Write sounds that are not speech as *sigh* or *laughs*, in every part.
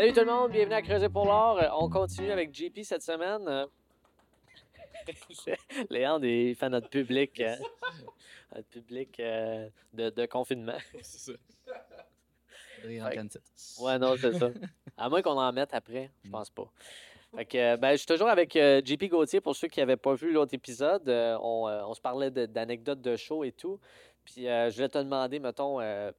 Salut tout le monde, bienvenue à Creuser pour l'or. Euh, On continue avec JP cette semaine. Euh, *laughs* Léandre, il fait notre public, euh, *laughs* notre public euh, de, de confinement. C'est ça. Ouais, non, c'est ça. À moins qu'on en mette après, je pense pas. Fait que, ben, je suis toujours avec euh, JP Gauthier. Pour ceux qui n'avaient pas vu l'autre épisode, euh, on, euh, on se parlait de- d'anecdotes de show et tout. Puis euh, je voulais te demander, mettons, euh,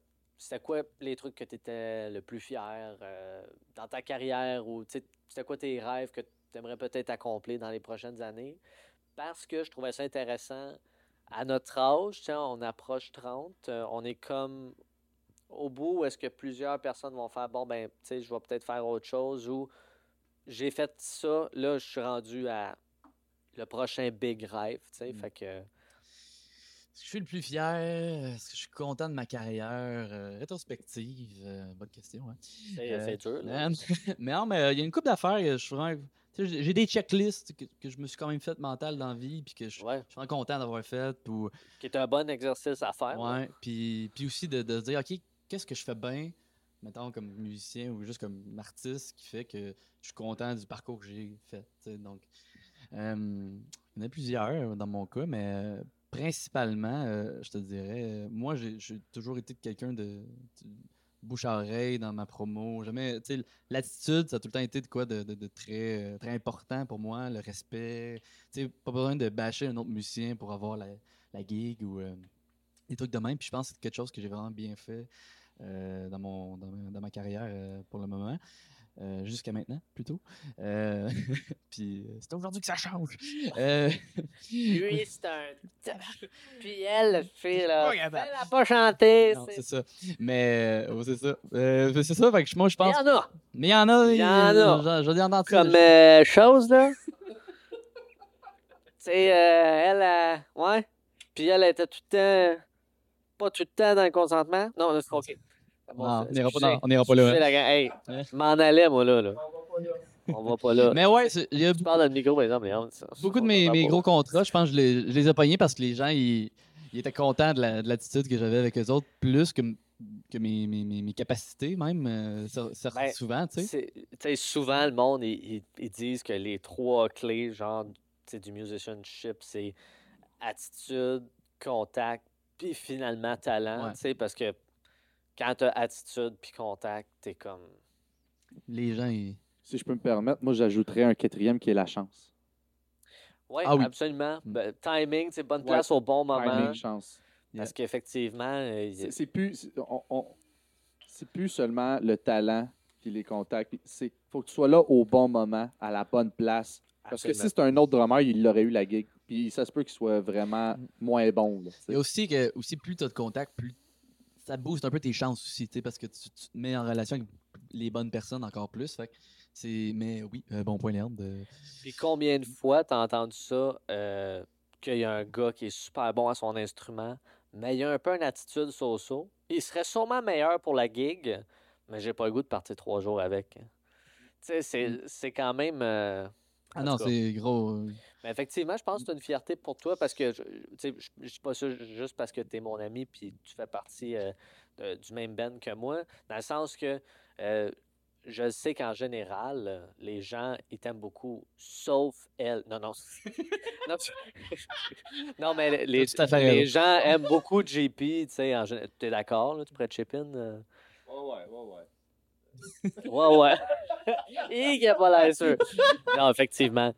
c'était quoi les trucs que tu étais le plus fier euh, dans ta carrière ou tu sais, c'était quoi tes rêves que tu aimerais peut-être accomplir dans les prochaines années? Parce que je trouvais ça intéressant. À notre âge, on approche 30, euh, on est comme au bout où est-ce que plusieurs personnes vont faire bon ben tu sais je vais peut-être faire autre chose ou j'ai fait ça là je suis rendu à le prochain big rêve tu sais Mm. fait que Est-ce que je suis le plus fier? Est-ce que je suis content de ma carrière? Euh, rétrospective, euh, bonne question. Hein? c'est Euh, c'est dur là. *laughs* Mais non, mais il y a une couple d'affaires. j'ai- des checklists que, que je me suis quand même fait mentales dans la vie, puis que je, ouais je suis vraiment content d'avoir fait. Ou, qui est un bon exercice à faire ouais, puis, puis aussi de, de se dire, OK, qu'est-ce que je fais bien, mettons, comme musicien ou juste comme artiste, qui fait que je suis content du parcours que j'ai fait. Donc, euh, il y en a plusieurs dans mon cas, mais principalement, euh, je te dirais, euh, moi, j'ai toujours été quelqu'un de, bouche à oreille dans ma promo. Jamais, l'attitude, ça a tout le temps été de quoi de, très, euh, très important pour moi, le respect. Tu sais, pas besoin de bâcher un autre musicien pour avoir la, la gig ou des trucs de même. Puis je pense que c'est quelque chose que j'ai vraiment bien fait dans, mon, dans, ma, carrière pour le moment. Euh, jusqu'à maintenant, plutôt. Euh, *laughs* puis euh, c'est aujourd'hui que ça change. Euh, lui c'est un puis elle la fille là elle a pas chanté c'est ça. Mais c'est ça. Euh, c'est ça. Fait que moi, je il y pense. en a Mais il y en a. Il y en a. J'en j'en ai entendu. comme euh, chose là *laughs* tu sais euh, elle euh, ouais puis elle était tout le temps pas tout le temps dans le consentement non c'est ok bon, Non, c'est- on n'ira pas, là. Hein. la. Hey, Hein? je m'en allais, moi, là. là. On va pas là. Mais ouais, il y a Tu parles dans le micro, par exemple, Léon, ça- beaucoup de mes, mes gros contrats, je pense que je les, je les ai pognés parce que les gens, ils, ils étaient contents de la- de l'attitude que j'avais avec eux autres, plus que, mes, mes, mes, mes capacités, même, euh, Ben, souvent, tu sais. C'est- tu sais, souvent, le monde, ils, ils- ils disent que les trois clés, genre, du musicianship, c'est attitude, contact, puis finalement talent, Ouais. tu sais, parce que quand t'as attitude puis contact, t'es comme... Les gens, ils... Si je peux me permettre, moi, j'ajouterais un quatrième qui est la chance. Oui, Ah oui. absolument. Mm. Ben, timing, c'est bonne Ouais. place au bon moment. Timing, chance. Parce qu'effectivement, euh, il- C'est plus, c'est- on- on- c'est plus seulement le talent puis les contacts. C'est faut que tu sois là au bon moment, à la bonne place. Parce que si c'est un autre drummer, il aurait eu la gig. Puis ça se peut qu'il soit vraiment moins bon. là. Et aussi, que, aussi plus tu as de contacts, plus ça booste un peu tes chances aussi, parce que tu, tu te mets en relation avec les bonnes personnes encore plus. Fait c'est... Mais oui, euh, bon point, Léandre. de- Puis combien de fois t'as entendu ça, euh, qu'il y a un gars qui est super bon à son instrument, mais il a un peu une attitude so-so? Il serait sûrement meilleur pour la gig, mais j'ai pas le goût de partir trois jours avec. Tu sais, c'est, Mm. c'est quand même... euh, Ah non, c'est gros. euh, Mais effectivement, je pense que c'est une fierté pour toi parce que, je- tu sais, je je dis pas ça juste parce que tu es mon ami puis tu fais partie euh, de- du même band que moi, dans le sens que euh, je sais qu'en général, les gens, ils t'aiment beaucoup, sauf elle. Non, non. *laughs* non, non, mais les, les gens aiment beaucoup JP, tu sais, en gé- t'es d'accord, là, tu pourrais chip in? euh? Ouais, ouais, ouais, ouais. Ouais, ouais. Il qui a pas l'air sûr. Non, effectivement.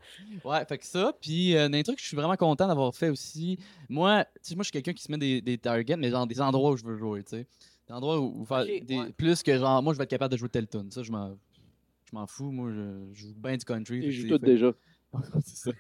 Ouais, fait que ça. Puis, euh, d'un truc que je suis vraiment content d'avoir fait aussi. Moi, tu sais, moi, je suis quelqu'un qui se met des, des targets, mais genre des endroits où je veux jouer, tu sais. Des endroits où, où faire des- ouais. plus que genre, moi, je vais être capable de jouer tel tune. Ça, je m'en. Je m'en fous, moi, je, je joue bien du country. que joue tout fait- déjà. *laughs* c'est ça.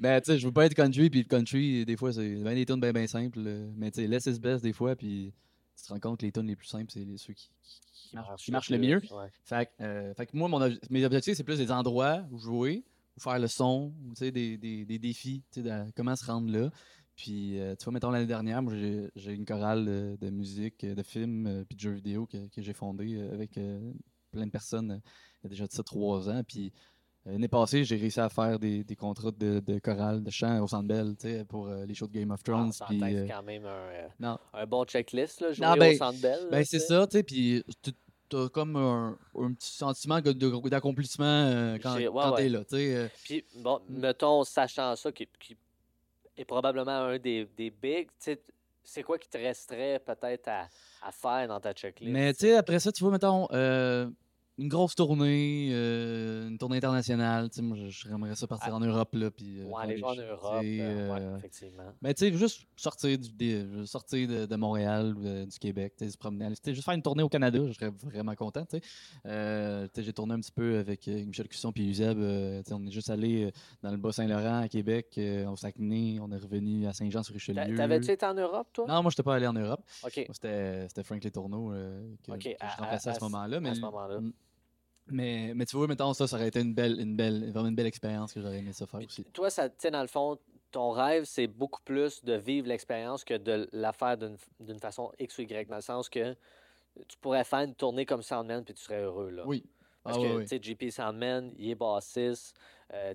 mais tu sais, je veux pas être country, puis le country, des fois, c'est bien des tunes bien, bien simples. euh, Mais tu sais, less is best des fois, puis tu te rends compte que les tunes les plus simples, c'est ceux qui, qui, qui marchent, qui marchent le mieux. Ouais. Fait, que, euh, fait que moi, mon ob- mes objectifs, c'est plus des endroits où jouer, où faire le son, des, des, des défis, de- comment se rendre là. Puis, euh, tu vois, mettons, l'année dernière, moi, j'ai une chorale de, de musique, de films, euh, puis de jeux vidéo que, que j'ai fondé euh, avec plein de personnes il y a déjà de ça trois ans. Puis, l'année passée, j'ai réussi à faire des, des contrats de, de chorale, de chant au Centre Bell, tu sais, pour euh, les shows de Game of Ah, Thrones. puis, que euh, c'est quand même un, euh, non. un bon checklist, là, jouer Non, ben- au Centre Bell. Ben, c'est ça, tu sais, puis t'as comme un, un petit sentiment d'accomplissement euh, quand, ouais, quand ouais. t'es là. tu sais, Puis, bon, mettons, sachant ça, qui, qui est probablement un des, des bigs, tu sais, c'est quoi qui te resterait peut-être à, à faire dans ta checklist? Mais tu sais, après ça, tu vois, mettons, euh, une grosse tournée, euh, une tournée internationale. Tu sais, moi, j'aimerais ça partir Ah. en Europe, là, puis euh, Ouais, aller jouer en Europe, euh, ouais, effectivement. Mais tu sais, juste sortir, du, juste sortir de, de Montréal ou de- du Québec, tu sais, se promener, aller- juste faire une tournée au Canada, je serais vraiment content. tu sais. Euh, J'ai tourné un petit peu avec Michel Cusson puis Uzeb. euh, tu sais, on est juste allé dans le Bas-Saint-Laurent à Québec, au Saguenay, on est revenu à Saint-Jean-sur-Richelieu. T'avais-tu été en Europe, toi? Non, moi, je n'étais pas allé en Europe. C'était Frank Letourneau que, Ok, que je remplaçais à, à- ce à- moment-là. à Mais, ce moment-là. Mais, mais tu vois, mettons, ça, ça aurait été une belle, une belle, vraiment une belle expérience que j'aurais aimé ça faire Puis aussi. Toi, ça, tu sais, dans le fond, ton rêve, c'est beaucoup plus de vivre l'expérience que de la faire d'une d'une façon X ou Y, dans le sens que tu pourrais faire une tournée comme Soundman puis tu serais heureux, là. Oui. Parce Ah, que, tu sais, JP Soundman, il est bassiste, euh,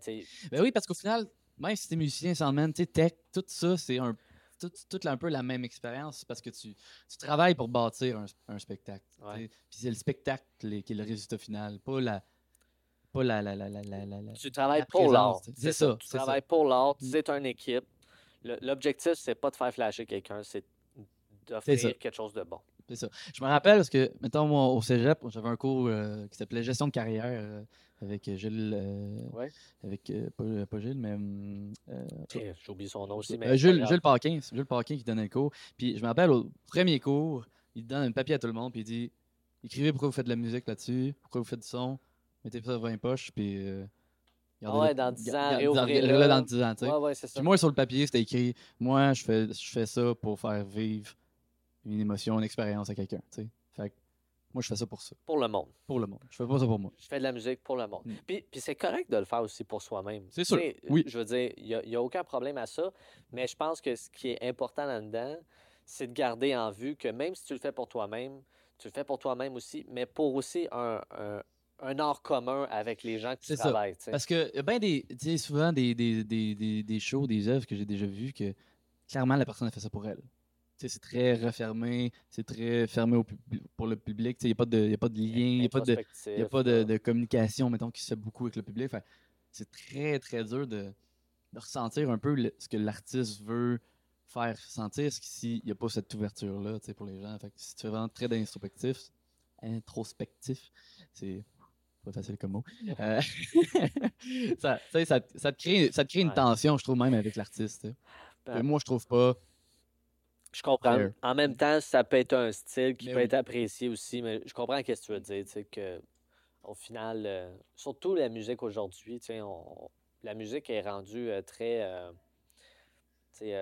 Ben oui, parce qu'au final, même si t'es musicien, soundman, tu sais, tech, tout ça, c'est un, tout, tout un peu la même expérience parce que tu, tu travailles pour bâtir un, un spectacle. Ouais. Puis c'est le spectacle qui est le résultat final, pas la. Pas la. la, la, la, tu travailles pour l'art. c'est ça, Tu ça. travailles pour l'art, Mm. c'est une équipe. L'objectif, c'est pas de faire flasher quelqu'un, c'est d'offrir quelque chose de bon. C'est ça. Je me rappelle parce que, mettons, moi, au cégep, j'avais un cours euh, qui s'appelait Gestion de carrière euh, avec Gilles. euh, Ouais. Avec. euh, pas, pas Gilles, mais. Eh, J'ai oublié son nom aussi, mais. Jules. Jules Paquin, c'est Jules Paquin qui donnait le cours. Puis je me rappelle au premier cours, il donne un papier à tout le monde, puis il dit Écrivez pourquoi vous faites de la musique là-dessus, pourquoi vous faites du son, mettez ça dans 20 poches, puis. Ah ouais, dans 10 ans, réouvrez-le dans 10 ans, tu sais. Ouais, ouais, c'est ça. Puis moi, sur le papier, c'était écrit Moi, je fais, je fais ça pour faire vivre une émotion, une expérience à quelqu'un. Fait que moi, je fais ça pour ça, Pour le monde. pour le monde. Je fais pas ça pour moi. Je fais de la musique pour le monde. Mm. Puis, puis c'est correct de le faire aussi pour soi-même. C'est sûr, oui. Je veux dire, il n'y a, aucun problème à ça, mais je pense que ce qui est important là-dedans, c'est de garder en vue que même si tu le fais pour toi-même, tu le fais pour toi-même aussi, mais pour aussi un, un, un art commun avec les gens que tu C'est ça. Parce que y a bien des, souvent des, des, des, des, des shows, des œuvres que j'ai déjà vues que clairement la personne a fait ça pour elle. C'est très refermé, c'est très fermé au pour le public. Il n'y a, pas de- y a pas de lien, il n'y a pas, de, y a pas de, communication, mettons, qui se fait beaucoup avec le public. C'est très, très dur de, de ressentir un peu le- ce que l'artiste veut faire sentir s'il n'y a pas cette ouverture-là pour les gens. Fait que si tu es vraiment très introspectif, introspectif, c'est pas facile comme mot. Euh, *laughs* ça, ça, ça te crée, ça te crée une tension, je trouve, même avec l'artiste. Ben, moi, je trouve pas. Je comprends. Fair. En même temps, ça peut être un style qui Mais peut oui. être apprécié aussi, mais je comprends ce que tu veux dire. Tu sais, que, au final, euh, surtout la musique aujourd'hui, tu sais, on- la musique est rendue euh, très. euh, tu sais,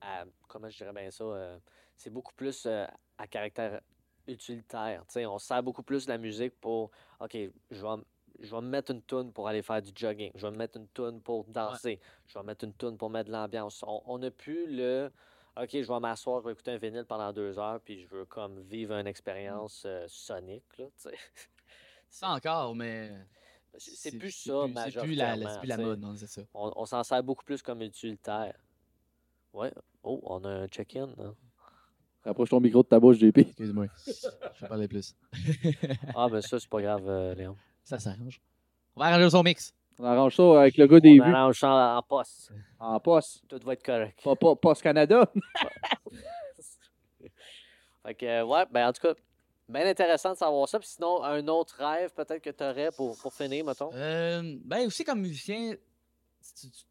à- comment je dirais bien ça? c'est beaucoup plus à caractère utilitaire. Tu sais, on sert beaucoup plus la musique pour. OK, je vais, je vais me mettre une toune pour aller faire du jogging. Je vais me mettre une toune pour danser. Je vais mettre une toune pour mettre de l'ambiance. On n'a plus le. OK, je vais m'asseoir, je vais écouter un vinyle pendant deux heures, puis je veux comme vivre une expérience euh, sonique. Là, tu sais. *laughs* Ça encore, mais. c'est plus ça, C'est plus la, mode, non, c'est ça. On, on s'en sert beaucoup plus comme utilitaire. Ouais. Oh, on a un check-in. hein. Rapproche ton micro de ta bouche, JP. Excuse-moi. Je vais parler plus. Ah, ben ça, c'est pas grave, euh, Léon. Ça s'arrange. On va arranger son mix. On arrange ça avec le gars des On vues arrange ça en poste. en poste. Tout va être correct. Pas, pas, Poste Canada. *laughs* Fait que, euh, ouais, ben en tout cas, bien intéressant de savoir ça. Puis sinon, un autre rêve peut-être que tu aurais pour, pour finir, mettons? Euh, ben aussi comme musicien, tu- tu-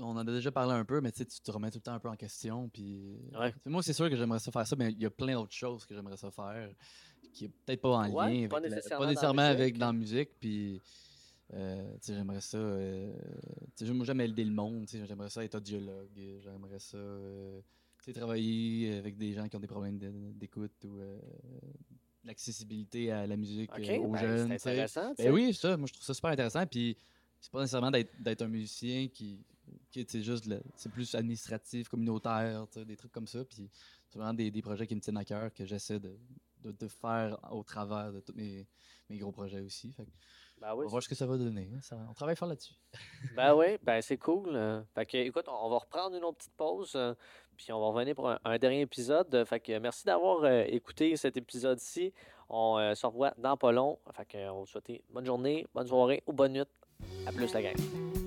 on en a déjà parlé un peu, mais tu sais, tu te remets tout le temps un peu en question. Puis, Ouais. Tu sais, Moi, c'est sûr que j'aimerais ça faire ça, mais il y a plein d'autres choses que j'aimerais ça faire qui est peut-être pas en Ouais, lien pas avec la- nécessairement pas dans nécessairement avec dans la musique. Puis euh, j'aimerais ça. euh, moi, j'aime aider le monde. J'aimerais ça être audiologue. J'aimerais ça. euh, tu sais, travailler avec des gens qui ont des problèmes d'écoute ou euh, l'accessibilité à la musique euh, aux ben, jeunes. c'est intéressant. Ben oui, ça, moi je trouve ça super intéressant. Puis c'est pas nécessairement d'être un musicien qui, qui c'est juste c'est plus administratif, communautaire, des trucs comme ça. Puis c'est vraiment des, des projets qui me tiennent à cœur que j'essaie de, de, de faire au travers de tous mes, mes gros projets aussi. Fait que Ben On va voir ce que ça va donner. hein. Ça- on travaille fort là-dessus. *laughs* Ben oui, ben c'est cool. euh. Fait que, écoute, on va reprendre une autre petite pause, euh, puis on va revenir pour un, un dernier épisode. Fait que merci d'avoir euh, écouté cet épisode-ci. On euh, se revoit dans pas long. Fait que, on va vous souhaiter bonne journée, bonne soirée ou bonne nuit. À plus la gang.